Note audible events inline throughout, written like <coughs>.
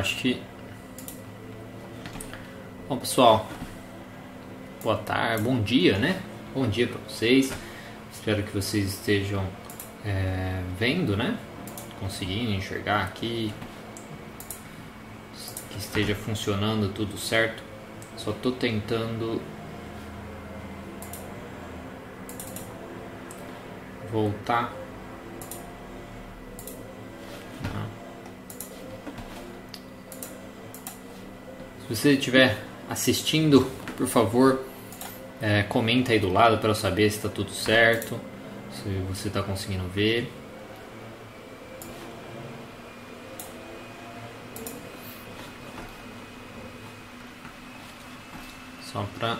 acho que. Bom, pessoal, boa tarde, bom dia, né? Bom dia para vocês. Espero que vocês estejam é, vendo, né? Conseguindo enxergar aqui, que esteja funcionando tudo certo. Só tô tentando voltar. Se você estiver assistindo, por favor, é, comenta aí do lado para eu saber se está tudo certo, se você está conseguindo ver. Só para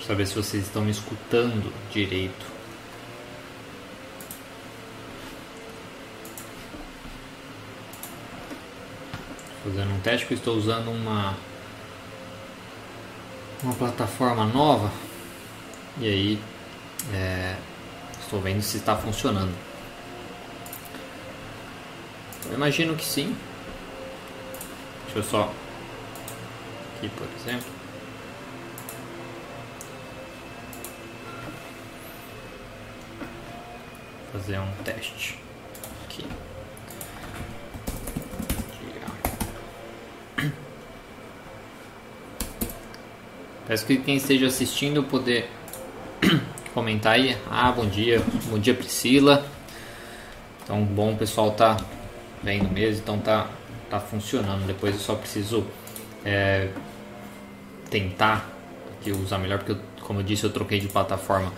saber se vocês estão me escutando direito. Fazendo um teste que estou usando uma uma plataforma nova e aí é, estou vendo se está funcionando. Eu imagino que sim. Deixa eu só aqui por exemplo. Fazer um teste aqui. Peço que quem esteja assistindo poder <clears throat> comentar aí. Ah, bom dia, bom dia Priscila. Então, bom o pessoal tá vendo mesmo, então tá, tá funcionando. Depois eu só preciso é, tentar aqui usar melhor, porque eu, como eu disse, eu troquei de plataforma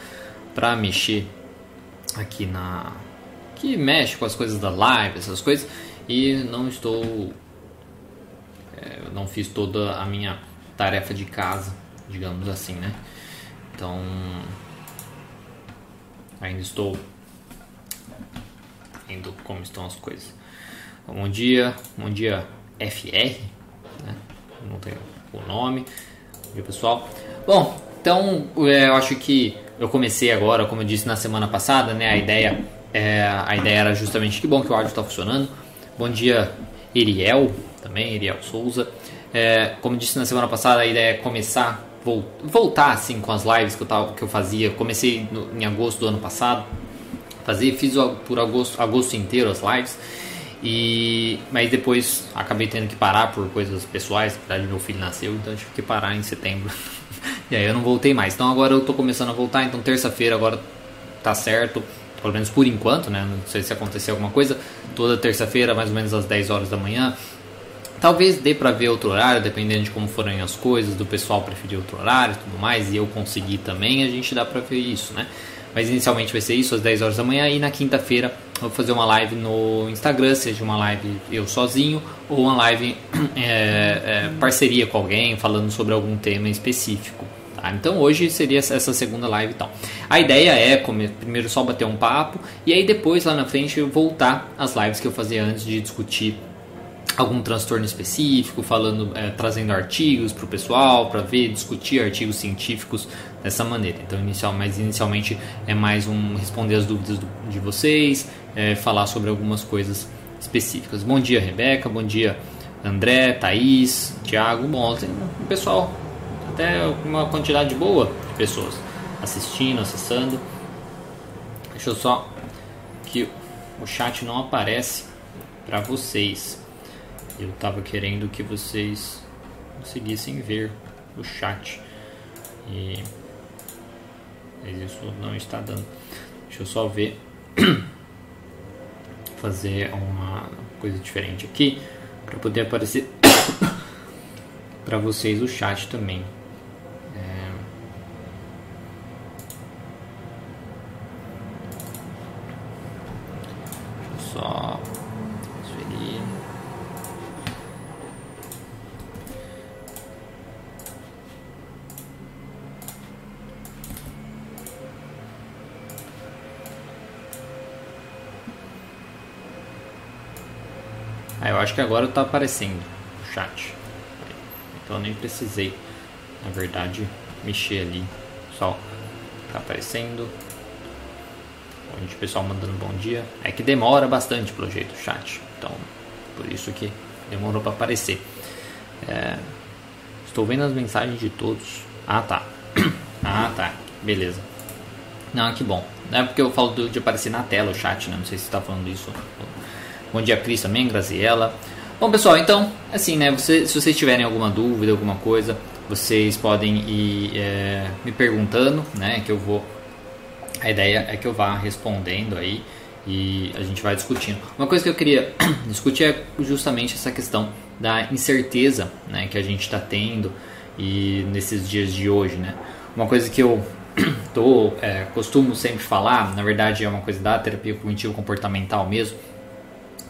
para mexer aqui na. que mexe com as coisas da live, essas coisas, e não estou. É, não fiz toda a minha tarefa de casa digamos assim, né? Então, ainda estou vendo como estão as coisas. Bom dia, bom dia FR, né? não tenho o nome. Bom dia pessoal. Bom, então é, eu acho que eu comecei agora, como eu disse na semana passada, né? A ideia, é, a ideia era justamente que bom que o áudio está funcionando. Bom dia Iriel, também Iriel Souza. É, como eu disse na semana passada, a ideia é começar voltar assim com as lives que eu, tava, que eu fazia. Comecei no, em agosto do ano passado, fazer, fiz por agosto, agosto inteiro as lives. E mas depois acabei tendo que parar por coisas pessoais, na verdade meu filho nasceu, então tive que parar em setembro. <laughs> e aí eu não voltei mais. Então agora eu tô começando a voltar, então terça-feira agora tá certo, pelo menos por enquanto, né? Não sei se acontecer alguma coisa. Toda terça-feira, mais ou menos às 10 horas da manhã, Talvez dê para ver outro horário, dependendo de como forem as coisas, do pessoal preferir outro horário e tudo mais, e eu conseguir também, a gente dá para ver isso, né? Mas inicialmente vai ser isso, às 10 horas da manhã, e na quinta-feira eu vou fazer uma live no Instagram, seja uma live eu sozinho, ou uma live <clears throat> é, é, parceria com alguém, falando sobre algum tema específico. Tá? Então hoje seria essa segunda live e tal. A ideia é comer, primeiro só bater um papo, e aí depois lá na frente voltar às lives que eu fazia antes de discutir algum transtorno específico, falando, é, trazendo artigos para o pessoal para ver, discutir artigos científicos dessa maneira. Então, inicial, mas inicialmente é mais um responder as dúvidas do, de vocês, é, falar sobre algumas coisas específicas. Bom dia, Rebeca. Bom dia, André, Thaís, Thiago. Bom, tem um pessoal, até uma quantidade boa de pessoas assistindo, acessando. Deixa eu só que o chat não aparece para vocês. Eu estava querendo que vocês conseguissem ver o chat. E mas isso não está dando. Deixa eu só ver <coughs> fazer uma coisa diferente aqui para poder aparecer <coughs> para vocês o chat também. É... Deixa eu só Ah, eu acho que agora está aparecendo o chat. Então eu nem precisei, na verdade, mexer ali. Só está aparecendo. A gente, pessoal mandando bom dia. É que demora bastante pelo jeito o chat. Então, por isso que demorou para aparecer. É, estou vendo as mensagens de todos. Ah, tá. <coughs> ah, tá. Beleza. Não, que bom. Não é porque eu falo de aparecer na tela o chat, né? Não sei se está falando isso. Bom dia, Cris também, Graziella. Bom, pessoal, então, assim, né? Você, se vocês tiverem alguma dúvida, alguma coisa, vocês podem ir é, me perguntando, né? Que eu vou. A ideia é que eu vá respondendo aí e a gente vai discutindo. Uma coisa que eu queria <clears throat> discutir é justamente essa questão da incerteza, né? Que a gente está tendo e nesses dias de hoje, né? Uma coisa que eu <clears throat> tô, é, costumo sempre falar, na verdade é uma coisa da terapia cognitivo comportamental mesmo,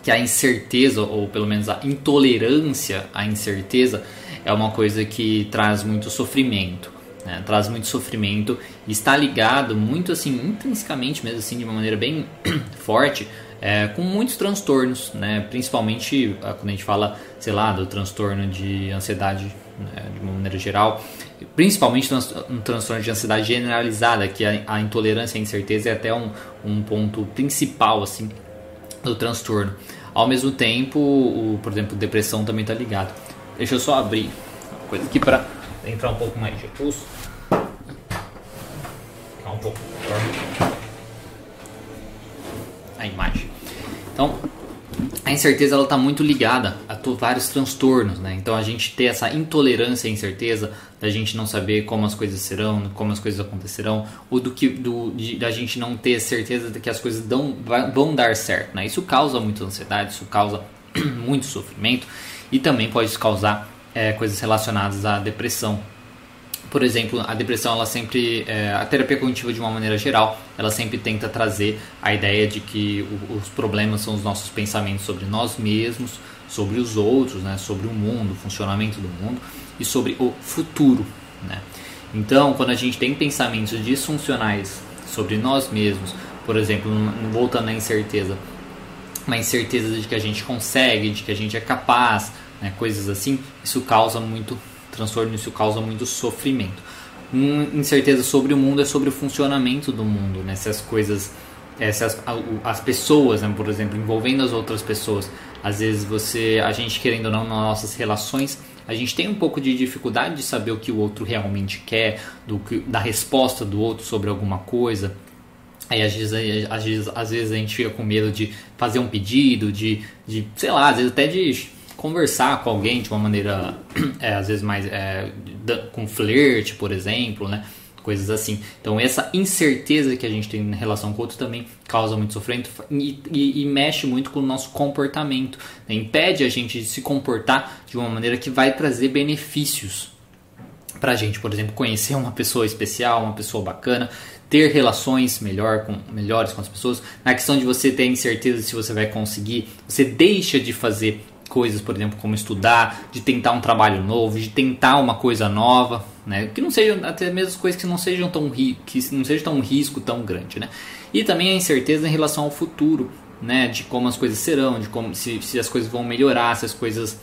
que a incerteza, ou pelo menos a intolerância à incerteza, é uma coisa que traz muito sofrimento. Né? Traz muito sofrimento e está ligado muito assim, intrinsecamente mesmo assim, de uma maneira bem <clears throat> forte, é, com muitos transtornos, né? principalmente ah, quando a gente fala, sei lá, do transtorno de ansiedade né? de uma maneira geral, principalmente um transtorno de ansiedade generalizada, que a, a intolerância à incerteza é até um, um ponto principal assim do transtorno. Ao mesmo tempo, o, por exemplo, depressão também está ligado. Deixa eu só abrir uma coisa aqui para entrar um pouco mais de pulso. Ficar um pouco a imagem. Então, a incerteza ela está muito ligada a vários transtornos, né? Então a gente ter essa intolerância à incerteza, da gente não saber como as coisas serão, como as coisas acontecerão, ou do que do, de, da gente não ter certeza de que as coisas dão, vão dar certo, né? Isso causa muita ansiedade, isso causa <clears throat> muito sofrimento e também pode causar é, coisas relacionadas à depressão, por exemplo, a depressão, ela sempre, é, a terapia cognitiva de uma maneira geral, ela sempre tenta trazer a ideia de que o, os problemas são os nossos pensamentos sobre nós mesmos, sobre os outros, né, sobre o mundo, o funcionamento do mundo e sobre o futuro, né. Então, quando a gente tem pensamentos disfuncionais sobre nós mesmos, por exemplo, voltando à incerteza, uma incerteza de que a gente consegue, de que a gente é capaz, né, coisas assim, isso causa muito transtorno isso causa muito sofrimento. Uma incerteza sobre o mundo é sobre o funcionamento do mundo, né? Se as coisas, é, se as, as pessoas, né? por exemplo, envolvendo as outras pessoas, às vezes você, a gente querendo ou não nas nossas relações, a gente tem um pouco de dificuldade de saber o que o outro realmente quer, do que, da resposta do outro sobre alguma coisa. Aí às vezes, às, vezes, às vezes a gente fica com medo de fazer um pedido, de, de sei lá, às vezes até de conversar com alguém de uma maneira, <clears throat> é, às vezes mais é, com flerte, por exemplo, né? Coisas assim. Então, essa incerteza que a gente tem em relação com o outro também causa muito sofrimento e, e, e mexe muito com o nosso comportamento. Né? Impede a gente de se comportar de uma maneira que vai trazer benefícios para a gente, por exemplo, conhecer uma pessoa especial, uma pessoa bacana, ter relações melhor com, melhores com as pessoas. Na questão de você ter incerteza se você vai conseguir, você deixa de fazer coisas, por exemplo, como estudar, de tentar um trabalho novo, de tentar uma coisa nova, né? Que não sejam até mesmo coisas que não sejam tão que não seja tão um risco tão grande, né? E também a incerteza em relação ao futuro, né? De como as coisas serão, de como se, se as coisas vão melhorar, se as coisas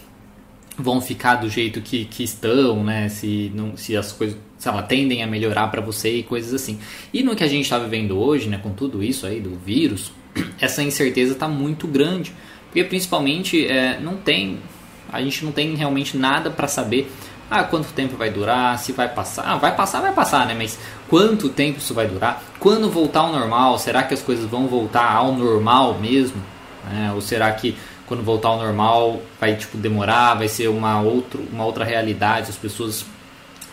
vão ficar do jeito que, que estão, né? Se não, se as coisas, sei lá, tendem a melhorar para você e coisas assim. E no que a gente está vivendo hoje, né? Com tudo isso aí do vírus, <clears throat> essa incerteza está muito grande porque principalmente é, não tem, a gente não tem realmente nada para saber ah, quanto tempo vai durar, se vai passar. Ah, vai passar, vai passar, né? Mas quanto tempo isso vai durar? Quando voltar ao normal, será que as coisas vão voltar ao normal mesmo? Né? Ou será que quando voltar ao normal vai tipo demorar, vai ser uma, outro, uma outra realidade, as pessoas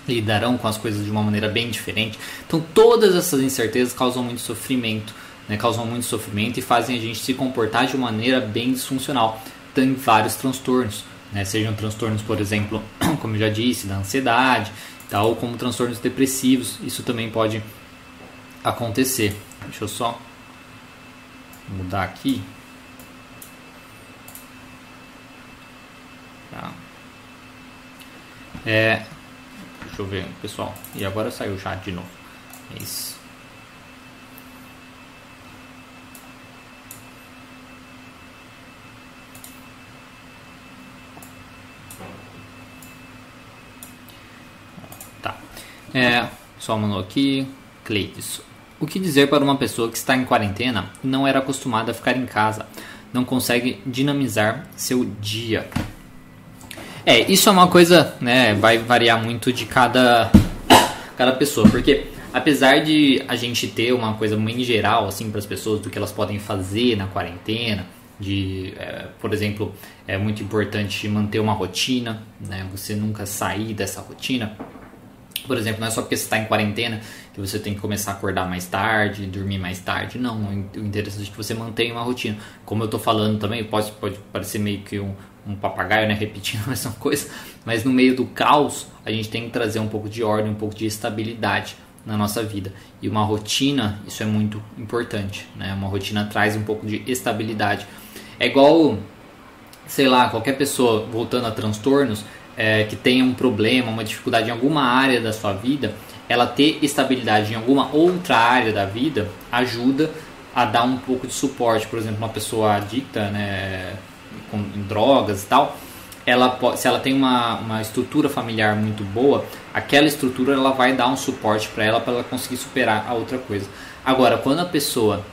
lidarão com as coisas de uma maneira bem diferente. Então todas essas incertezas causam muito sofrimento né, causam muito sofrimento e fazem a gente se comportar de maneira bem disfuncional. Tem vários transtornos, né, sejam transtornos, por exemplo, <clears throat> como eu já disse, da ansiedade, tal, ou como transtornos depressivos, isso também pode acontecer. Deixa eu só mudar aqui. Tá. É, deixa eu ver, pessoal. E agora saiu o chat de novo. É isso. É, só mandou aqui. Cleides. O que dizer para uma pessoa que está em quarentena e não era acostumada a ficar em casa? Não consegue dinamizar seu dia? É, isso é uma coisa, né, vai variar muito de cada, cada pessoa, porque apesar de a gente ter uma coisa em geral, assim, para as pessoas do que elas podem fazer na quarentena, de, é, por exemplo, é muito importante manter uma rotina, né, você nunca sair dessa rotina, por exemplo, não é só porque você está em quarentena que você tem que começar a acordar mais tarde, dormir mais tarde. Não, o interessante é que você mantenha uma rotina. Como eu estou falando também, pode, pode parecer meio que um, um papagaio, né, <laughs> repetindo a mesma coisa, mas no meio do caos, a gente tem que trazer um pouco de ordem, um pouco de estabilidade na nossa vida. E uma rotina, isso é muito importante, né? Uma rotina traz um pouco de estabilidade. É igual, sei lá, qualquer pessoa voltando a transtornos, é, que tenha um problema, uma dificuldade em alguma área da sua vida, ela ter estabilidade em alguma outra área da vida ajuda a dar um pouco de suporte. Por exemplo, uma pessoa adicta, né, com drogas e tal, ela se ela tem uma, uma estrutura familiar muito boa, aquela estrutura ela vai dar um suporte para ela para ela conseguir superar a outra coisa. Agora, quando a pessoa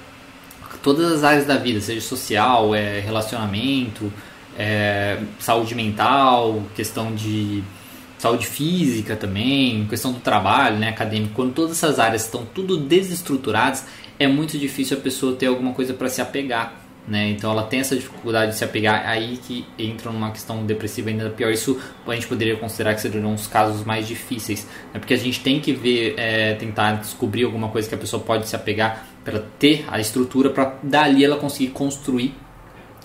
todas as áreas da vida, seja social, é, relacionamento, é, saúde mental, questão de saúde física também, questão do trabalho, né, acadêmico, quando todas essas áreas estão tudo desestruturadas, é muito difícil a pessoa ter alguma coisa para se apegar, né? Então ela tem essa dificuldade de se apegar, aí que entra numa questão depressiva ainda pior. Isso a gente poderia considerar que seriam os casos mais difíceis, né? porque a gente tem que ver, é, tentar descobrir alguma coisa que a pessoa pode se apegar para ter a estrutura para dali ela conseguir construir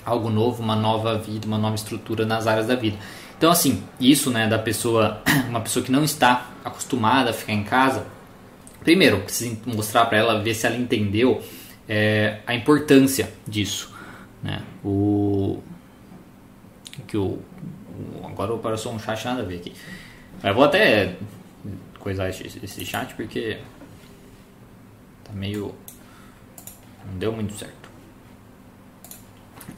algo novo, uma nova vida, uma nova estrutura nas áreas da vida. Então assim, isso, né, da pessoa, <clears throat> uma pessoa que não está acostumada a ficar em casa, primeiro precisa mostrar para ela, ver se ela entendeu é, a importância disso, né? O que o agora apareceu um chat nada a ver aqui. Eu vou até coisar esse, chat porque tá meio não deu muito certo.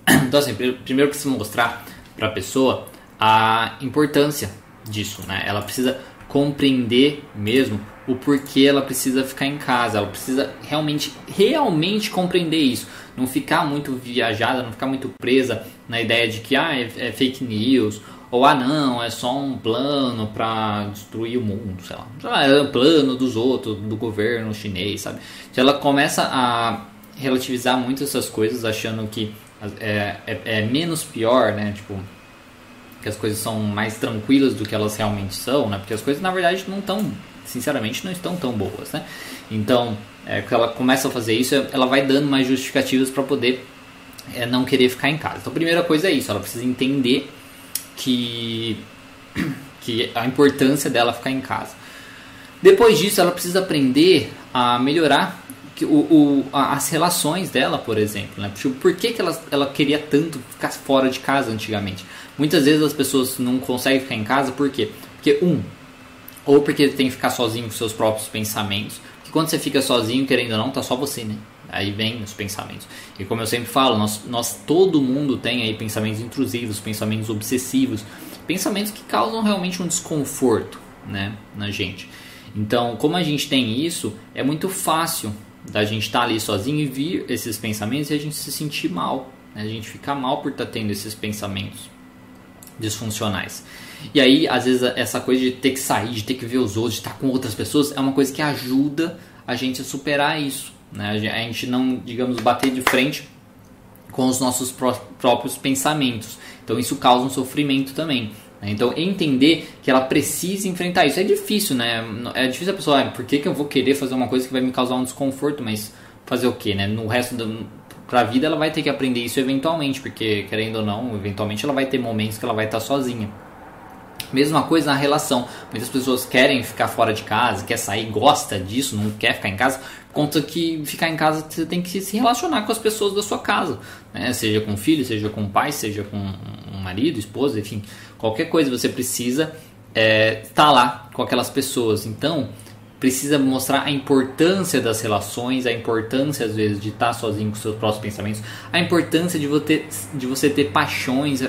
<clears throat> Então, assim, primeiro precisa mostrar para a pessoa a importância disso, né? Ela precisa compreender mesmo o porquê ela precisa ficar em casa. Ela precisa realmente, realmente compreender isso. Não ficar muito viajada, não ficar muito presa na ideia de que ah, é, é fake news ou ah não, é só um plano para destruir o mundo, sei lá. É um plano dos outros, do governo chinês, sabe? Se ela começa a relativizar muito essas coisas, achando que é, é, é, menos pior, né? Tipo, que as coisas são mais tranquilas do que elas realmente são, né? Porque as coisas na verdade não estão, sinceramente, não estão tão boas, né? Então, é, quando ela começa a fazer isso, ela vai dando mais justificativas para poder é, não querer ficar em casa. Então, a primeira coisa é isso, ela precisa entender que, <clears throat> que a importância dela ficar em casa. Depois disso, ela precisa aprender a melhorar que o, o, as relações dela, por exemplo. Né? Tipo, por que, que ela, ela queria tanto ficar fora de casa antigamente? Muitas vezes as pessoas não conseguem ficar em casa por quê? Porque, um, ou porque tem que ficar sozinho com seus próprios pensamentos. Porque quando você fica sozinho, querendo ou não, tá só você, né? Aí vem os pensamentos. E como eu sempre falo, nós, nós todo mundo tem aí pensamentos intrusivos, pensamentos obsessivos, pensamentos que causam realmente um desconforto, né, na gente. Então, como a gente tem isso, é muito fácil da gente estar tá ali sozinho e vir esses pensamentos e a gente se sentir mal, né? a gente ficar mal por estar tá tendo esses pensamentos disfuncionais. E aí, às vezes, essa coisa de ter que sair, de ter que ver os outros, de estar com outras pessoas, é uma coisa que ajuda a gente a superar isso. Né? A gente não, digamos, bater de frente com os nossos próprios pensamentos. Então, isso causa um sofrimento também. Né? Então, entender que ela precisa enfrentar isso. É difícil, né? É difícil a pessoa, ah, por que, que eu vou querer fazer uma coisa que vai me causar um desconforto, mas fazer o que, né? No resto da pra vida ela vai ter que aprender isso eventualmente, porque querendo ou não, eventualmente ela vai ter momentos que ela vai estar sozinha. Mesma coisa na relação. Muitas pessoas querem ficar fora de casa, quer sair, gosta disso, não quer ficar em casa. Conta que ficar em casa você tem que se relacionar com as pessoas da sua casa, né? Seja com filho, seja com pai, seja com marido, esposa, enfim, qualquer coisa você precisa é, estar lá com aquelas pessoas. Então, precisa mostrar a importância das relações, a importância às vezes de estar sozinho com seus próprios pensamentos, a importância de você, de você ter paixões,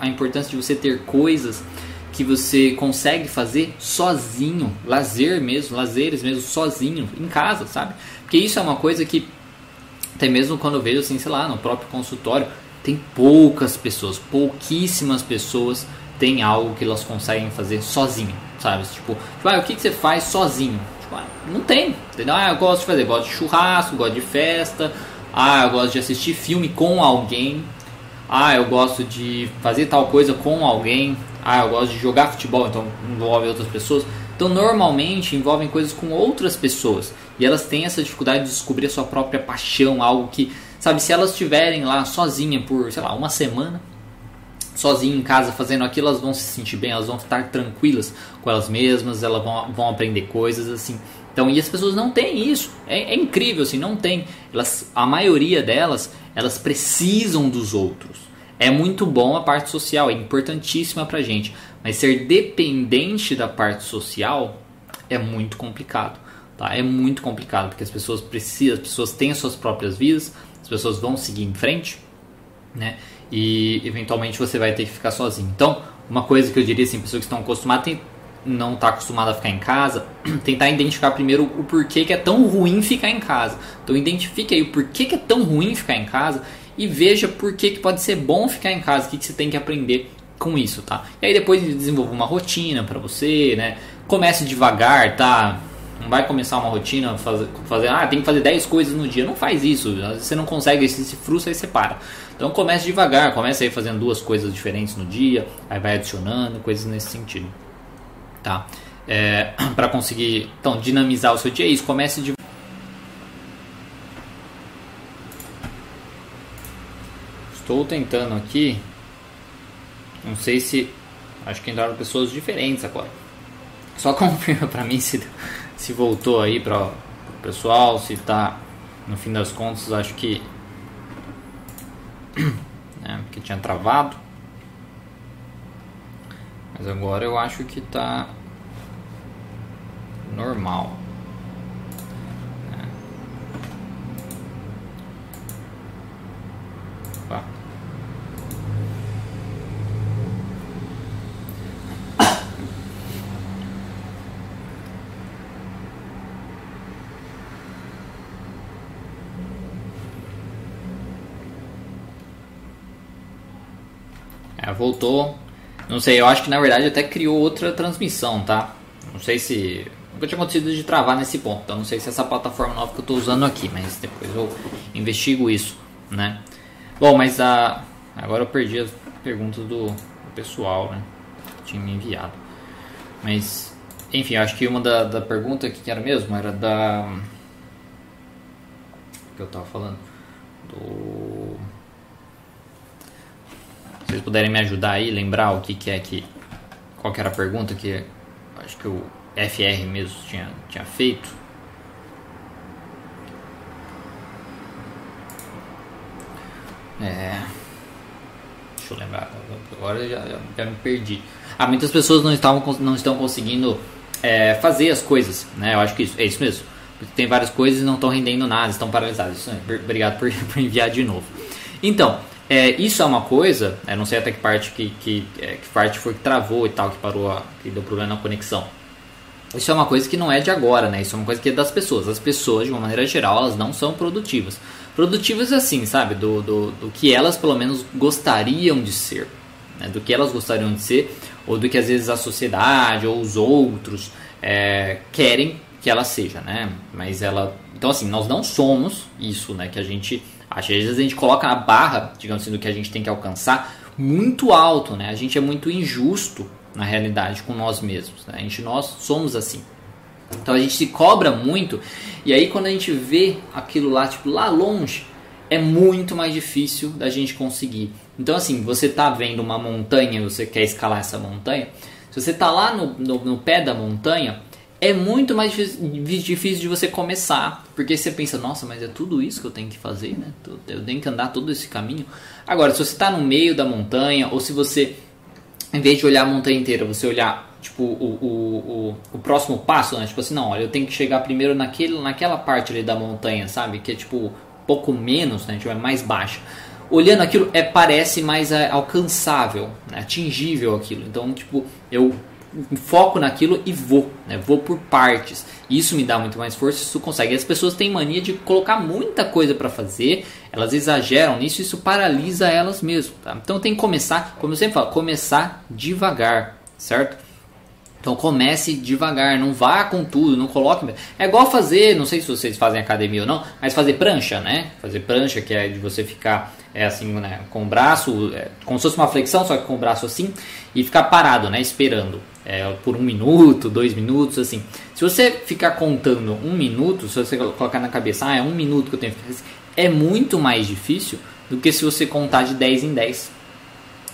a importância de você ter coisas que você consegue fazer sozinho, lazer mesmo, lazeres mesmo sozinho em casa, sabe? Porque isso é uma coisa que até mesmo quando eu vejo assim, sei lá, no próprio consultório, tem poucas pessoas, pouquíssimas pessoas têm algo que elas conseguem fazer sozinho, sabe? Tipo, tipo ah, o que, que você faz sozinho? Tipo, ah, não tem, entendeu? Ah, eu gosto de fazer, gosto de churrasco, gosto de festa, ah, eu gosto de assistir filme com alguém, ah, eu gosto de fazer tal coisa com alguém, ah, eu gosto de jogar futebol, então envolve outras pessoas. Então, normalmente envolvem coisas com outras pessoas e elas têm essa dificuldade de descobrir a sua própria paixão, algo que, sabe, se elas estiverem lá sozinha por, sei lá, uma semana, sozinha em casa fazendo aquilo, elas vão se sentir bem, elas vão estar tranquilas com elas mesmas, elas vão, vão aprender coisas assim. Então, e as pessoas não têm isso. É, é incrível, assim, não tem. Elas, a maioria delas, elas precisam dos outros. É muito bom a parte social, é importantíssima pra gente. Mas ser dependente da parte social é muito complicado. Tá? É muito complicado, porque as pessoas precisam, as pessoas têm as suas próprias vidas, as pessoas vão seguir em frente, né? E eventualmente você vai ter que ficar sozinho. Então, uma coisa que eu diria assim, pessoas que estão acostumadas, não está acostumada a ficar em casa, <clears throat> tentar identificar primeiro o porquê que é tão ruim ficar em casa. Então identifique aí o porquê que é tão ruim ficar em casa e veja por que, que pode ser bom ficar em casa, o que, que você tem que aprender com isso, tá? E aí depois desenvolva uma rotina para você, né? Comece devagar, tá? Não vai começar uma rotina, fazer, fazer, ah, tem que fazer 10 coisas no dia. Não faz isso. Você não consegue, você se frustra e você para. Então comece devagar, comece aí fazendo duas coisas diferentes no dia, aí vai adicionando, coisas nesse sentido tá? É, <clears throat> para conseguir então dinamizar o seu dia, é isso. Comece de Estou tentando aqui. Não sei se acho que entraram pessoas diferentes agora. Só <laughs> confirma para mim se se voltou aí para o pessoal, se tá no fim das contas, acho que <clears throat> né, que tinha travado. Mas agora eu acho que tá normal. É. É, voltou não sei, eu acho que na verdade até criou outra transmissão, tá? Não sei se. Nunca tinha acontecido de travar nesse ponto, então não sei se essa plataforma nova que eu estou usando aqui, mas depois eu investigo isso, né? Bom, mas a. Agora eu perdi as perguntas do, pessoal, né? Que tinha me enviado. Mas, enfim, acho que uma da, da pergunta que era mesmo era da. Que eu tava falando? Do vocês puderem me ajudar aí, lembrar o que, que é que. Qual que era a pergunta que acho que o FR mesmo tinha, tinha feito. É. Deixa eu lembrar. Agora já, já, me perdi. Ah, muitas pessoas não, estavam, não estão conseguindo é, fazer as coisas, né? Eu acho que isso, é isso mesmo. Tem várias coisas e não estão rendendo nada, estão paralisadas. Isso, obrigado por, <laughs> por enviar de novo. Então, é, isso é uma coisa, eu não sei até que parte que, que, é, que parte foi que travou e tal, que parou, a, que deu problema na conexão. Isso é uma coisa que não é de agora, né? Isso é uma coisa que é das pessoas. As pessoas, de uma maneira geral, elas não são produtivas. Produtivas assim, sabe? Do, do, do que elas pelo menos gostariam de ser. Né? Do que elas gostariam de ser, ou do que às vezes a sociedade ou os outros é, querem que ela seja, né? Mas ela. Então assim, nós não somos isso, né? Que a gente às vezes a gente coloca a barra, digamos assim, do que a gente tem que alcançar muito alto, né? A gente é muito injusto na realidade com nós mesmos, né? A gente nós somos assim. Então a gente se cobra muito e aí quando a gente vê aquilo lá, tipo, lá longe, é muito mais difícil da gente conseguir. Então assim, você tá vendo uma montanha, você quer escalar essa montanha, se você tá lá no, no, no pé da montanha, é muito mais difícil de você começar, porque você pensa, nossa, mas é tudo isso que eu tenho que fazer, né? Eu tenho que andar todo esse caminho. Agora, se você está no meio da montanha, ou se você, em vez de olhar a montanha inteira, você olhar tipo o, o, o, o próximo passo, né? Tipo assim, não, olha, eu tenho que chegar primeiro naquele, naquela parte ali da montanha, sabe? Que é tipo pouco menos, né? Tipo, é mais baixa. olhando aquilo é parece mais é, alcançável, né? atingível aquilo. Então, tipo, eu foco naquilo e vou, né? Vou por partes. Isso me dá muito mais força, isso consegue. As pessoas têm mania de colocar muita coisa para fazer, elas exageram nisso, isso paralisa elas mesmo, tá? Então tem que começar, como eu sempre falo, começar devagar, certo? Então comece devagar, não vá com tudo, não coloque. É igual fazer, não sei se vocês fazem academia ou não, mas fazer prancha, né? Fazer prancha, que é de você ficar é assim, né, com o braço, é, como se fosse uma flexão, só que com o braço assim, e ficar parado, né? Esperando. É, por um minuto, dois minutos, assim. Se você ficar contando um minuto, se você colocar na cabeça, ah, é um minuto que eu tenho que fazer, é muito mais difícil do que se você contar de 10 em 10.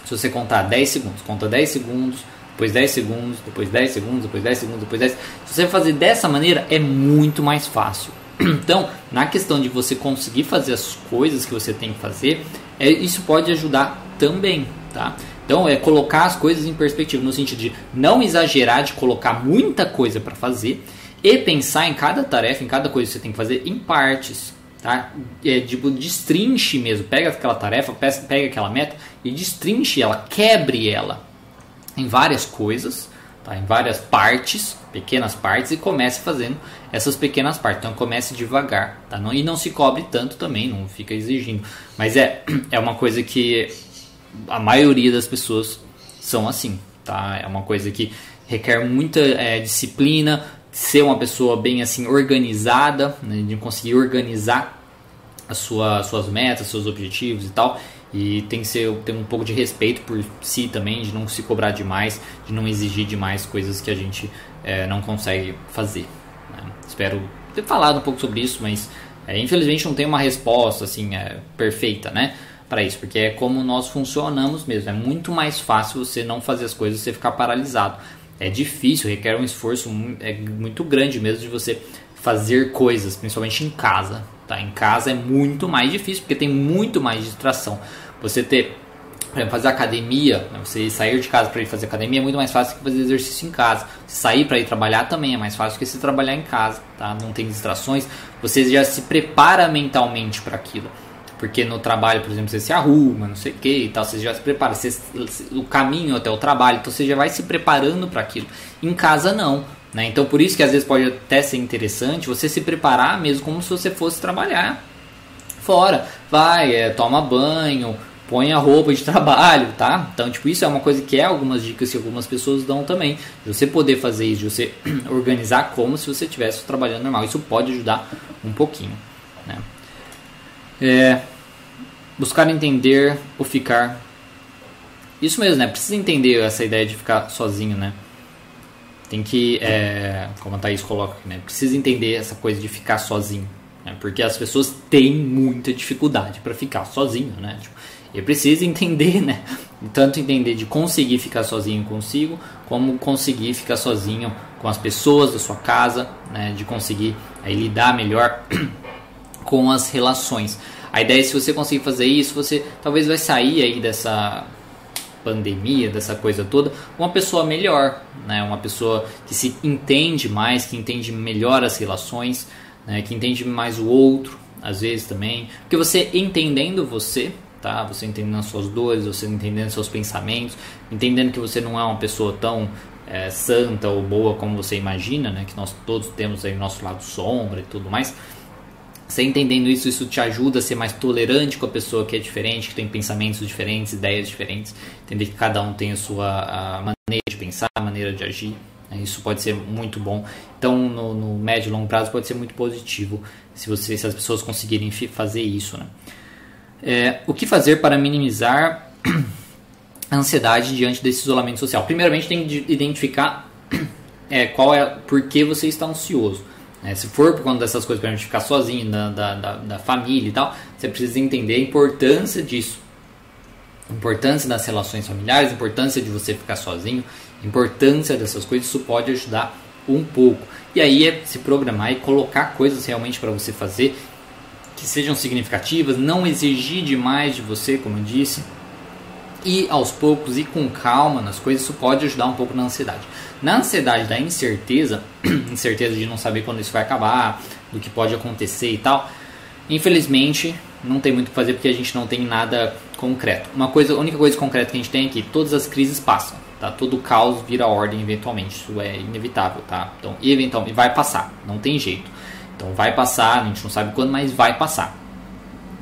Se você contar 10 segundos, conta 10 segundos, depois 10 segundos, depois 10 segundos, depois 10 segundos, depois 10. Se você fazer dessa maneira, é muito mais fácil. <clears throat> Então, na questão de você conseguir fazer as coisas que você tem que fazer, é, isso pode ajudar também, tá? Então, é colocar as coisas em perspectiva, no sentido de não exagerar, de colocar muita coisa para fazer e pensar em cada tarefa, em cada coisa que você tem que fazer em partes, tá? É, tipo, destrinche mesmo, pega aquela tarefa, pega aquela meta e destrinche ela, quebre ela, em várias coisas, tá? em várias partes, pequenas partes, e comece fazendo essas pequenas partes. Então comece devagar, tá? Não, e não se cobre tanto também, não fica exigindo. Mas é, <clears throat> é uma coisa que a maioria das pessoas são assim, tá? É uma coisa que requer muita é, disciplina, ser uma pessoa bem assim organizada, né? de conseguir organizar a sua, suas metas, seus objetivos e tal. E tem que ser, ter um pouco de respeito por si também, de não se cobrar demais, de não exigir demais coisas que a gente é, não consegue fazer. Né? Espero ter falado um pouco sobre isso, mas é, infelizmente não tem uma resposta assim é, perfeita, né? Para isso, porque é como nós funcionamos mesmo. É muito mais fácil você não fazer as coisas, você ficar paralisado. É difícil, requer um esforço é muito grande mesmo de você fazer coisas, principalmente em casa. Tá? Em casa é muito mais difícil, porque tem muito mais distração. Você ter, por exemplo, fazer academia, né? você sair de casa para ir fazer academia é muito mais fácil que fazer exercício em casa. Sair para ir trabalhar também é mais fácil que se trabalhar em casa, tá? Não tem distrações, você já se prepara mentalmente para aquilo. Porque no trabalho, por exemplo, você se arruma, não sei o que e tal, você já se prepara, você, o caminho até o trabalho, então você já vai se preparando para aquilo. Em casa não. Né? Então por isso que às vezes pode até ser interessante você se preparar mesmo como se você fosse trabalhar fora. Vai, é, toma banho, põe a roupa de <laughs> trabalho, tá? Então, tipo, isso é uma coisa que é algumas dicas que algumas pessoas dão também. De você poder fazer isso, de você <clears throat> organizar como se você estivesse trabalhando normal. Isso pode ajudar um pouquinho? É, buscar entender ou ficar. Isso mesmo, né? Precisa entender essa ideia de ficar sozinho, né? tem que, é, como a Thaís coloca aqui, né, precisa entender essa coisa de ficar sozinho. Né, porque as pessoas têm muita dificuldade para ficar sozinho, né? Tipo, e precisa entender, né? Tanto entender de conseguir ficar sozinho consigo, como conseguir ficar sozinho com as pessoas da sua casa, né? De conseguir aí, lidar melhor com as relações. A ideia é se você conseguir fazer isso, você talvez vai sair aí dessa pandemia, dessa coisa toda, uma pessoa melhor, né? uma pessoa que se entende mais, que entende melhor as relações, né? que entende mais o outro, às vezes também. Porque você entendendo você, tá? você entendendo as suas dores, você entendendo seus pensamentos, entendendo que você não é uma pessoa tão é, santa ou boa como você imagina, né? que nós todos temos aí nosso lado sombra e tudo mais você entendendo isso, isso te ajuda a ser mais tolerante com a pessoa que é diferente, que tem pensamentos diferentes, ideias diferentes, entender que cada um tem a sua a maneira de pensar, a maneira de agir. Né? Isso pode ser muito bom. Então, no, no, médio e longo prazo, pode ser muito positivo se, você, se as pessoas conseguirem fazer isso. Né? É, o que fazer para minimizar <clears throat> a ansiedade diante desse isolamento social? Primeiramente, tem que identificar <clears throat> é, qual é por que você está ansioso. É, se for por conta dessas coisas para a gente ficar sozinho, da, da, da, família e tal, você precisa entender a importância disso. A importância das relações familiares, a importância de você ficar sozinho, a importância dessas coisas, isso pode ajudar um pouco. E aí é se programar e colocar coisas realmente para você fazer que sejam significativas, não exigir demais de você, como eu disse, e aos poucos e com calma nas coisas, isso pode ajudar um pouco na ansiedade. Na ansiedade da incerteza, <clears throat> incerteza de não saber quando isso vai acabar, do que pode acontecer e tal, Infelizmente, não tem muito o que fazer porque a gente não tem nada concreto. Uma coisa, a única coisa concreta que a gente tem é que todas as crises passam, tá? Todo caos vira ordem eventualmente, isso é inevitável, tá? Então, eventualmente vai passar, não tem jeito. Então, vai passar, a gente não sabe quando, mas vai passar.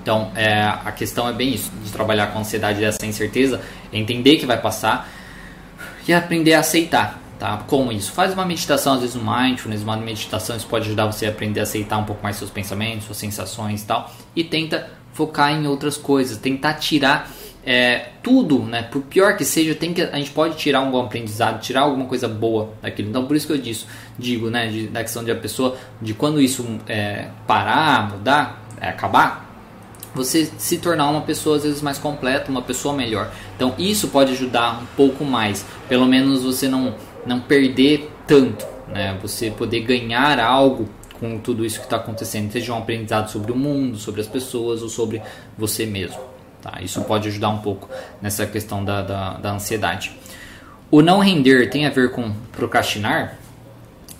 Então, é, a questão é bem isso, de trabalhar com ansiedade dessa incerteza, entender que vai passar e aprender a aceitar, tá? Como isso? Faz uma meditação, às vezes um mindfulness, uma meditação, isso pode ajudar você a aprender a aceitar um pouco mais seus pensamentos, suas sensações e tal, e tenta focar em outras coisas, tentar tirar é, tudo, né? Por pior que seja, tem que, a gente pode tirar um bom aprendizado, tirar alguma coisa boa daquilo. Então, por isso que eu digo, né, de, da questão de a pessoa, de quando isso é, parar, mudar, é, acabar, você se tornar uma pessoa às vezes mais completa, uma pessoa melhor. Então isso pode ajudar um pouco mais, pelo menos você não, não perder tanto, né? Você poder ganhar algo com tudo isso que está acontecendo, seja um aprendizado sobre o mundo, sobre as pessoas ou sobre você mesmo. Tá? Isso pode ajudar um pouco nessa questão da, da, da ansiedade. O não render tem a ver com procrastinar?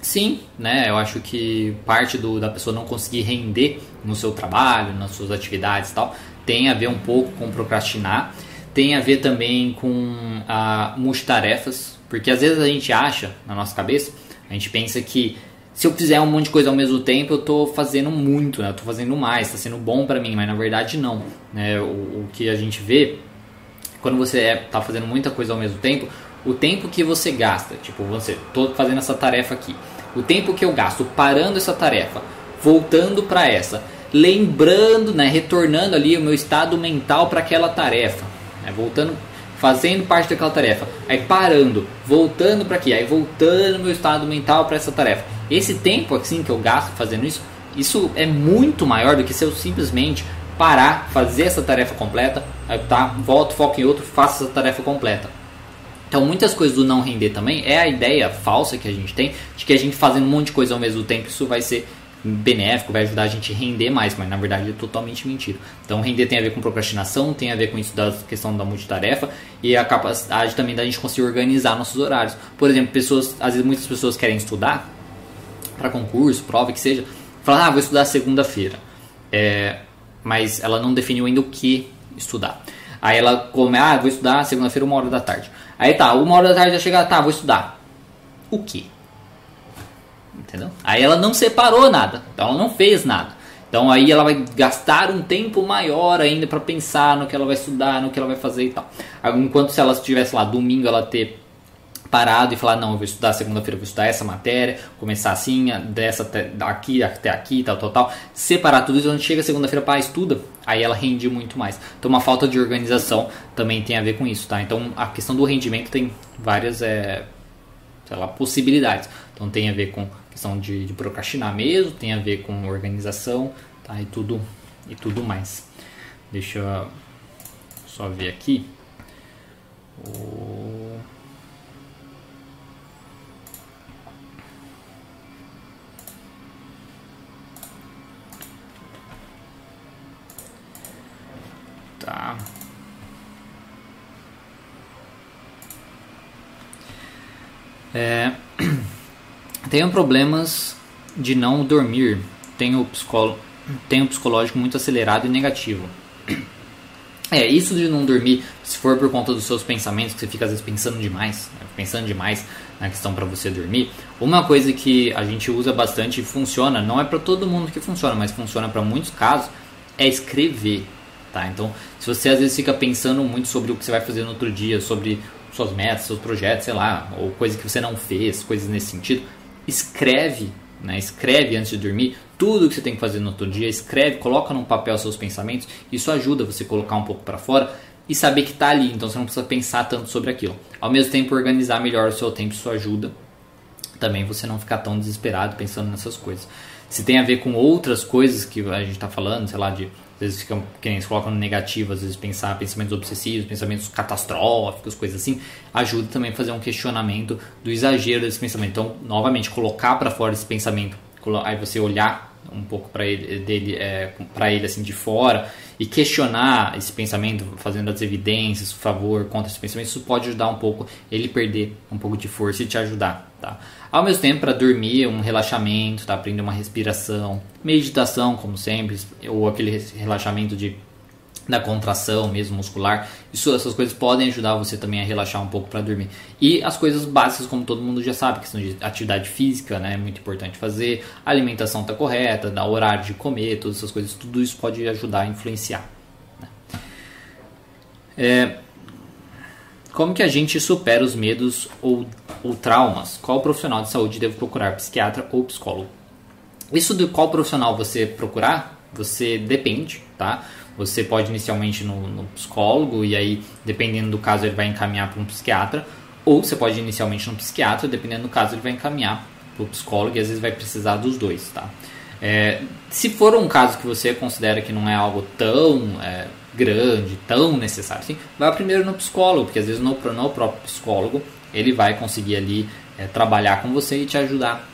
Sim, né? Eu acho que parte do, da pessoa não conseguir render no seu trabalho, nas suas atividades e tal, tem a ver um pouco com procrastinar, tem a ver também com a ah, multitarefas, porque às vezes a gente acha na nossa cabeça, a gente pensa que se eu fizer um monte de coisa ao mesmo tempo, eu estou fazendo muito, né? eu fazendo mais, está sendo bom para mim, mas na verdade não. Né? O, o, que a gente vê, quando você está é, tá fazendo muita coisa ao mesmo tempo, o tempo que você gasta, tipo, você, estou fazendo essa tarefa aqui, o tempo que eu gasto parando essa tarefa, voltando para essa, lembrando, né, retornando ali o meu estado mental para aquela tarefa, né, voltando, fazendo parte daquela tarefa, aí parando, voltando para aqui, aí voltando meu estado mental para essa tarefa. Esse tempo assim que eu gasto fazendo isso, isso é muito maior do que se eu simplesmente parar, fazer essa tarefa completa, aí tá, volto, foco em outro, faço essa tarefa completa. Então, muitas coisas do não render também é a ideia falsa que a gente tem de que a gente fazendo um monte de coisa ao mesmo tempo isso vai ser benéfico, vai ajudar a gente a render mais, mas na verdade é totalmente mentira. Então, render tem a ver com procrastinação, tem a ver com isso da questão da multitarefa e a capacidade também da gente conseguir organizar nossos horários. Por exemplo, pessoas, às vezes muitas pessoas querem estudar para concurso, prova que seja, falam, ah, vou estudar segunda-feira. É, mas ela não definiu ainda o que estudar. Aí ela come, ah, vou estudar segunda-feira, uma hora da tarde. Aí tá, uma hora da tarde já chega, tá, vou estudar. O que? Entendeu? Aí ela não separou nada, então ela não fez nada. Então aí ela vai gastar um tempo maior ainda para pensar no que ela vai estudar, no que ela vai fazer e tal. Enquanto se ela estivesse lá domingo ela ter parado e falar não, eu vou estudar segunda-feira, vou estudar essa matéria, começar assim, dessa daqui até aqui, tal, tal, tal, separar tudo isso, quando chega segunda-feira para estuda, aí ela rende muito mais. Então uma falta de organização também tem a ver com isso, tá? Então a questão do rendimento tem várias, é, sei lá, possibilidades. Então tem a ver com questão de, de procrastinar mesmo, tem a ver com organização, tá? E tudo e tudo mais. Deixa eu só ver aqui. O Tá. É, tenho problemas de não dormir. Tenho, psicó tenho psicológico muito acelerado e negativo. É, isso de não dormir, se for por conta dos seus pensamentos, que você fica às vezes pensando demais, né, pensando demais na questão para você dormir. Uma coisa que a gente usa bastante e funciona, não é para todo mundo que funciona, mas funciona para muitos casos, é escrever. Tá? Então, se você às vezes fica pensando muito sobre o que você vai fazer no outro dia, sobre suas metas, seus projetos, sei lá, ou coisas que você não fez, coisas nesse sentido, escreve, né? Escreve antes de dormir tudo que você tem que fazer no outro dia, escreve, coloca num papel seus pensamentos. Isso ajuda você a colocar um pouco para fora e saber que está ali, então você não precisa pensar tanto sobre aquilo. Ao mesmo tempo, organizar melhor o seu tempo, isso ajuda também você não ficar tão desesperado pensando nessas coisas. Se tem a ver com outras coisas que a gente está falando, sei lá, de às vezes ficam, que nem se colocam no negativo, às vezes pensar pensamentos obsessivos, pensamentos catastróficos, coisas assim, ajuda também a fazer um questionamento do exagero desse pensamento. Então, novamente, colocar para fora esse pensamento, aí você olhar um pouco para ele, dele, é, para ele assim de fora e questionar esse pensamento, fazendo as evidências, favor, contra esse pensamento, isso pode ajudar um pouco ele perder um pouco de força e te ajudar, tá? Ao mesmo tempo, para dormir, um relaxamento, tá? Aprender uma respiração, meditação, como sempre, ou aquele relaxamento de da contração mesmo muscular. Isso, essas coisas podem ajudar você também a relaxar um pouco para dormir. E as coisas básicas, como todo mundo já sabe, questão de atividade física, né, é muito importante fazer, a alimentação tá correta, dar horário de comer, todas essas coisas, tudo isso pode ajudar a influenciar. Né. É, como que a gente supera os medos ou, ou traumas? Qual profissional de saúde deve procurar, psiquiatra ou psicólogo? Isso de qual profissional você procurar, você depende, tá? Você pode inicialmente no, no psicólogo e aí, dependendo do caso, ele vai encaminhar para um psiquiatra. Ou você pode inicialmente no psiquiatra, dependendo do caso, ele vai encaminhar para o psicólogo e às vezes vai precisar dos dois, tá? É, se for um caso que você considera que não é algo tão é, grande, tão necessário assim, vai primeiro no psicólogo, porque às vezes no, no próprio psicólogo ele vai conseguir ali é, trabalhar com você e te ajudar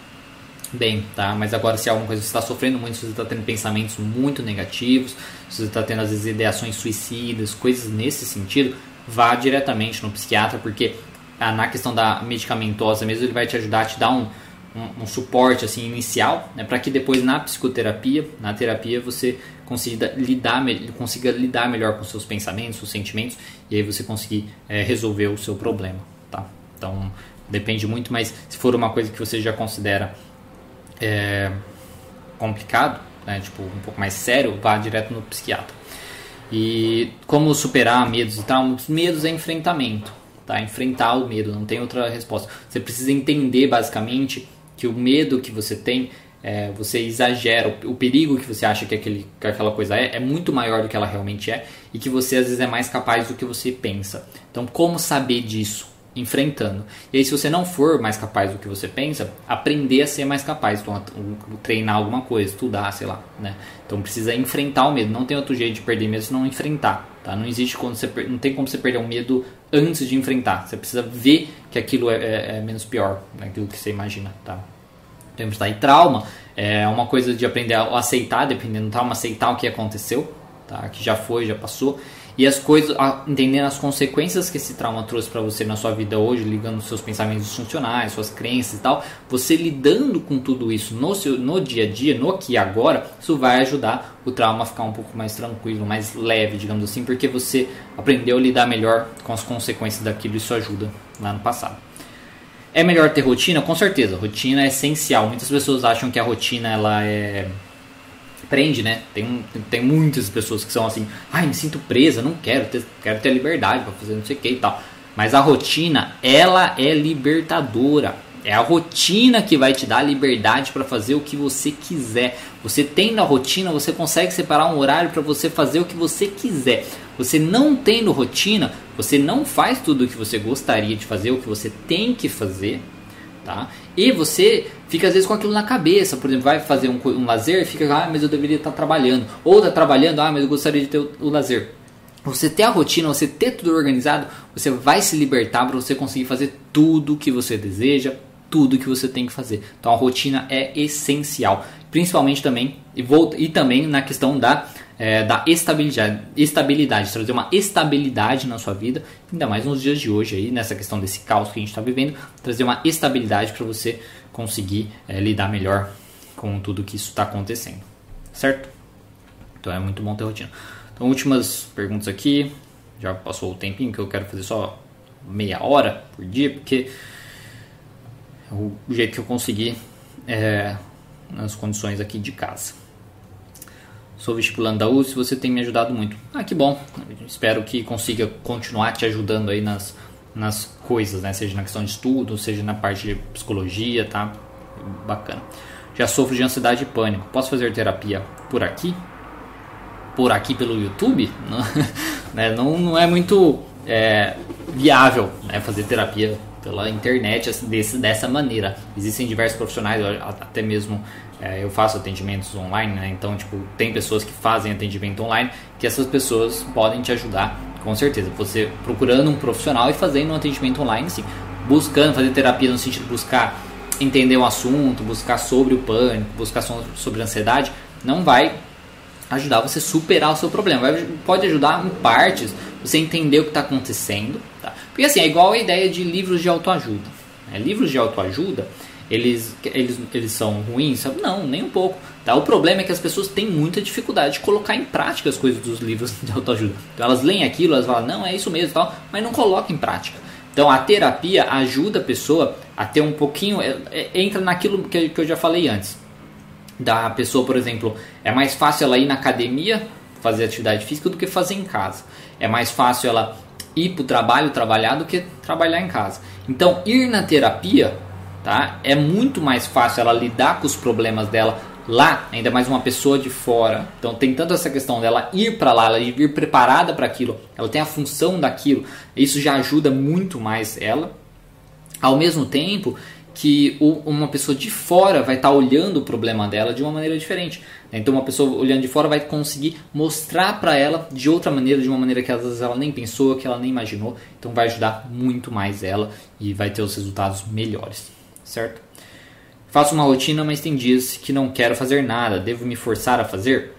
bem, tá? Mas agora se é alguma coisa você está sofrendo muito, se você está tendo pensamentos muito negativos, se você está tendo às vezes ideações suicidas, coisas nesse sentido, vá diretamente no psiquiatra, porque ah, na questão da medicamentosa mesmo ele vai te ajudar a te dar um, um, um suporte assim inicial, né, para que depois na psicoterapia, na terapia você consiga lidar, consiga lidar melhor com seus pensamentos, seus sentimentos e aí você conseguir é, resolver o seu problema, tá? Então depende muito, mas se for uma coisa que você já considera é, complicado, né, tipo um pouco mais sério, vá direto no psiquiatra. E como superar medos e traumas? Medos é enfrentamento, tá? Enfrentar o medo, não tem outra resposta. Você precisa entender basicamente que o medo que você tem, é, você exagera, o, perigo que você acha que, aquele, que aquela coisa é, é muito maior do que ela realmente é e que você às vezes é mais capaz do que você pensa. Então, como saber disso? Enfrentando. E aí, se você não for mais capaz do que você pensa, aprender a ser mais capaz. Então, treinar alguma coisa, estudar, sei lá. Né? Então, precisa enfrentar o medo. Não tem outro jeito de perder medo se não enfrentar. Tá? Não existe quando você não tem como você perder o medo antes de enfrentar. Você precisa ver que aquilo é, é, é menos pior, né? que você imagina. Tá? Temos daí trauma é uma coisa de aprender a aceitar, dependendo do trauma, aceitar o que aconteceu, tá? que já foi, já passou e as coisas, entendendo as consequências que esse trauma trouxe para você na sua vida hoje, ligando seus pensamentos funcionais, suas crenças e tal, você lidando com tudo isso no, seu, no dia a dia, no aqui e agora, isso vai ajudar o trauma a ficar um pouco mais tranquilo, mais leve, digamos assim, porque você aprendeu a lidar melhor com as consequências daquilo isso ajuda lá no passado. É melhor ter rotina? Com certeza, rotina é essencial. Muitas pessoas acham que a rotina ela é prende, né? Tem, tem muitas pessoas que são assim, ai, me sinto presa, não quero ter, quero ter liberdade para fazer não sei o que e tal. Mas a rotina, ela é libertadora. É a rotina que vai te dar a liberdade para fazer o que você quiser. Você tem na rotina, você consegue separar um horário para você fazer o que você quiser. Você não tendo rotina, você não faz tudo o que você gostaria de fazer, o que você tem que fazer, tá? E você fica às vezes com aquilo na cabeça, por exemplo, vai fazer um, um lazer, fica, ah, mas eu deveria estar trabalhando. Ou está trabalhando, ah, mas eu gostaria de ter o, o lazer. Você ter a rotina, você ter tudo organizado, você vai se libertar para você conseguir fazer tudo que você deseja, tudo que você tem que fazer. Então a rotina é essencial, principalmente também e, vou, e também na questão da é, da estabilidade, estabilidade, trazer uma estabilidade na sua vida, ainda mais nos dias de hoje aí, nessa questão desse caos que a gente está vivendo, trazer uma estabilidade para você conseguir é, lidar melhor com tudo que isso está acontecendo, certo? Então é muito bom ter rotina. Então últimas perguntas aqui, já passou o tempinho que eu quero fazer só meia hora por dia, porque é o jeito que eu consegui é, nas condições aqui de casa sou vestibulando da USP, você tem me ajudado muito. Ah, que bom. Espero que consiga continuar te ajudando aí nas, nas coisas, né? Seja na questão de estudo, seja na parte de psicologia, tá? Bacana. Já sofro de ansiedade e pânico. Posso fazer terapia por aqui? Por aqui pelo YouTube? Não, <laughs> né? não, não é muito é, viável né? fazer terapia pela internet assim, desse, dessa maneira. Existem diversos profissionais, até mesmo eu faço atendimentos online, né? então tipo, tem pessoas que fazem atendimento online que essas pessoas podem te ajudar com certeza. Você procurando um profissional e fazendo um atendimento online, sim, buscando fazer terapia no sentido de buscar entender um assunto, buscar sobre o pânico, buscar sobre a ansiedade, não vai ajudar você a superar o seu problema. Vai, pode ajudar em partes você entender o que está acontecendo. Tá? Porque assim, é igual a ideia de livros de autoajuda. Né? Livros de autoajuda, eles, eles, eles são ruins? Sabe? Não, nem um pouco. Tá? O problema é que as pessoas têm muita dificuldade de colocar em prática as coisas dos livros <laughs> de autoajuda. Então elas leem aquilo, elas falam, não, é isso mesmo, tal, mas não colocam em prática. Então a terapia ajuda a pessoa a ter um pouquinho, é, é, entra naquilo que, que eu já falei antes. Da pessoa, por exemplo, é mais fácil ela ir na academia fazer atividade física do que fazer em casa. É mais fácil ela ir para o trabalho trabalhar do que trabalhar em casa. Então ir na terapia tá, é muito mais fácil ela lidar com os problemas dela lá, ainda mais uma pessoa de fora. Então tem tanto essa questão dela ir para lá, ela ir preparada para aquilo, ela tem a função daquilo. Isso já ajuda muito mais ela. Ao mesmo tempo que uma pessoa de fora vai estar tá olhando o problema dela de uma maneira diferente. Então uma pessoa olhando de fora vai conseguir mostrar para ela de outra maneira, de uma maneira que às vezes ela nem pensou, que ela nem imaginou. Então vai ajudar muito mais ela e vai ter os resultados melhores, certo? Faço uma rotina, mas tem dias que não quero fazer nada. Devo me forçar a fazer?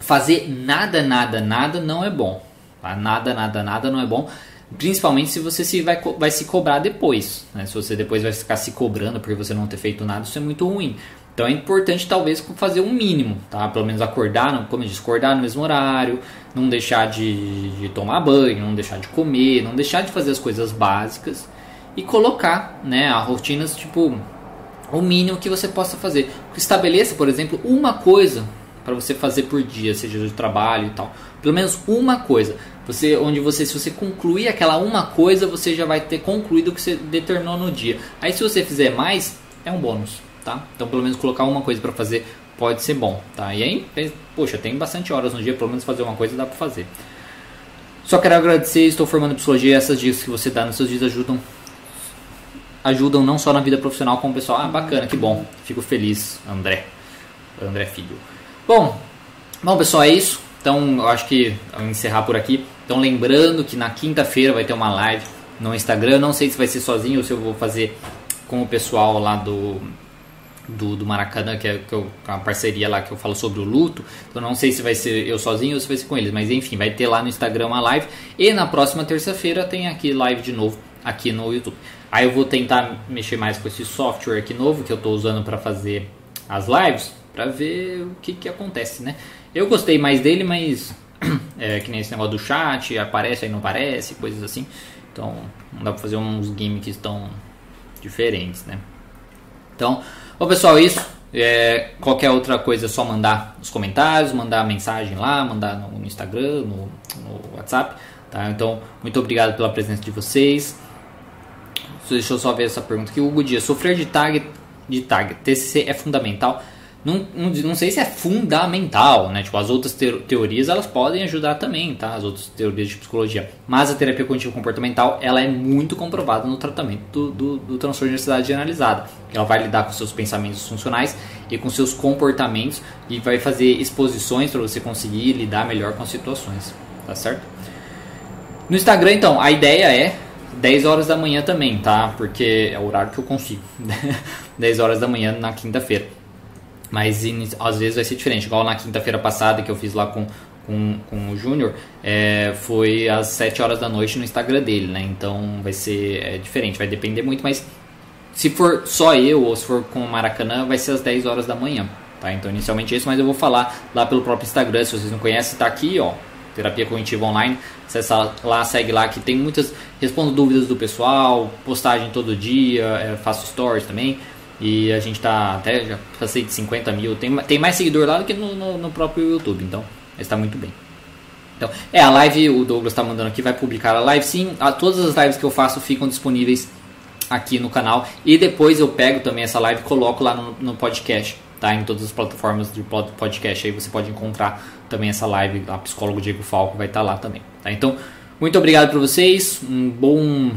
Fazer nada, nada, nada não é bom. Tá? Nada, nada, nada não é bom. Principalmente se você se vai, vai se cobrar depois. Né? Se você depois vai ficar se cobrando porque você não ter feito nada, isso é muito ruim. Então é importante talvez fazer um mínimo, tá? Pelo menos acordar, como eu disse, acordar no mesmo horário, não deixar de, de, tomar banho, não deixar de comer, não deixar de fazer as coisas básicas e colocar, né, a rotinas tipo o mínimo que você possa fazer. Estabeleça, por exemplo, uma coisa para você fazer por dia, seja de trabalho e tal. Pelo menos uma coisa. Você, onde você, se você concluir aquela uma coisa, você já vai ter concluído o que você determinou no dia. Aí, se você fizer mais, é um bônus, tá? Então, pelo menos colocar uma coisa para fazer pode ser bom, tá? E aí, poxa, tem bastante horas no dia, pelo menos fazer uma coisa dá para fazer. Só quero agradecer, estou formando psicologia. Essas dicas que você dá nos seus dias ajudam ajudam não só na vida profissional como pessoal. Ah, bacana, que bom. Fico feliz, André. André Filho. Bom, bom pessoal, é isso. Então, eu acho que vou encerrar por aqui. Então, lembrando que na quinta-feira vai ter uma live no Instagram. Não sei se vai ser sozinho ou se eu vou fazer com o pessoal lá do do, do Maracanã, que é, que é uma parceria lá que eu falo sobre o luto. Então não sei se vai ser eu sozinho ou se vai ser com eles, mas enfim, vai ter lá no Instagram uma live. E na próxima terça-feira tem aqui live de novo aqui no YouTube. Aí eu vou tentar mexer mais com esse software aqui novo que eu estou usando para fazer as lives, para ver o que, que acontece, né? Eu gostei mais dele, mas <clears throat> é que nem esse negócio do chat, aparece aí não aparece, coisas assim. Então não dá para fazer uns gimmicks tão diferentes, né? Então, bom pessoal, isso. É, qualquer outra coisa é só mandar nos comentários, mandar mensagem lá, mandar no, no Instagram, no, no WhatsApp. Tá? Então, muito obrigado pela presença de vocês. Deixa eu só ver essa pergunta aqui. Hugo Dias, sofrer de tag, de tag TCC é fundamental? Não, não, não, sei se é fundamental, né? Tipo, as outras teorias elas podem ajudar também, tá? As outras teorias de psicologia. Mas a terapia cognitivo comportamental ela é muito comprovada no tratamento do, do, do transtorno de ansiedade generalizada. Ela vai lidar com seus pensamentos funcionais e com seus comportamentos e vai fazer exposições para você conseguir lidar melhor com as situações, tá certo? No Instagram, então, a ideia é 10 horas da manhã também, tá? Porque é o horário que eu consigo. <laughs> 10 horas da manhã na quinta-feira. Mas às vezes vai ser diferente. Igual na quinta-feira passada que eu fiz lá com, com, com o Júnior, é, foi às 7 horas da noite no Instagram dele, né? Então vai ser é, diferente, vai depender muito, mas se for só eu ou se for com o Maracanã, vai ser às 10 horas da manhã. Tá? Então inicialmente é isso, mas eu vou falar lá pelo próprio Instagram, se vocês não conhecem, tá aqui, ó, Terapia Cognitiva Online. Acessa lá, segue lá que tem muitas. Respondo dúvidas do pessoal, postagem todo dia, é, faço stories também. E a gente tá até já passei de 50 mil. Tem, tem mais seguidor lá do que no, no, no próprio YouTube, então está muito bem. Então, é, a live, o Douglas está mandando aqui, vai publicar a live. Sim, a, todas as lives que eu faço ficam disponíveis aqui no canal. E depois eu pego também essa live e coloco lá no, no podcast tá em todas as plataformas de podcast. Aí você pode encontrar também essa live. A psicólogo Diego Falco vai estar tá lá também. Tá? Então, muito obrigado para vocês. Um bom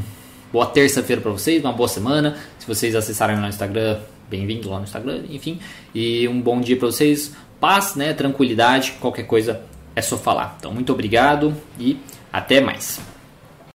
boa terça-feira para vocês, uma boa semana. Se vocês acessarem no Instagram, bem-vindo lá no Instagram, enfim. E um bom dia para vocês. Paz, né, tranquilidade, qualquer coisa é só falar. Então, muito obrigado e até mais.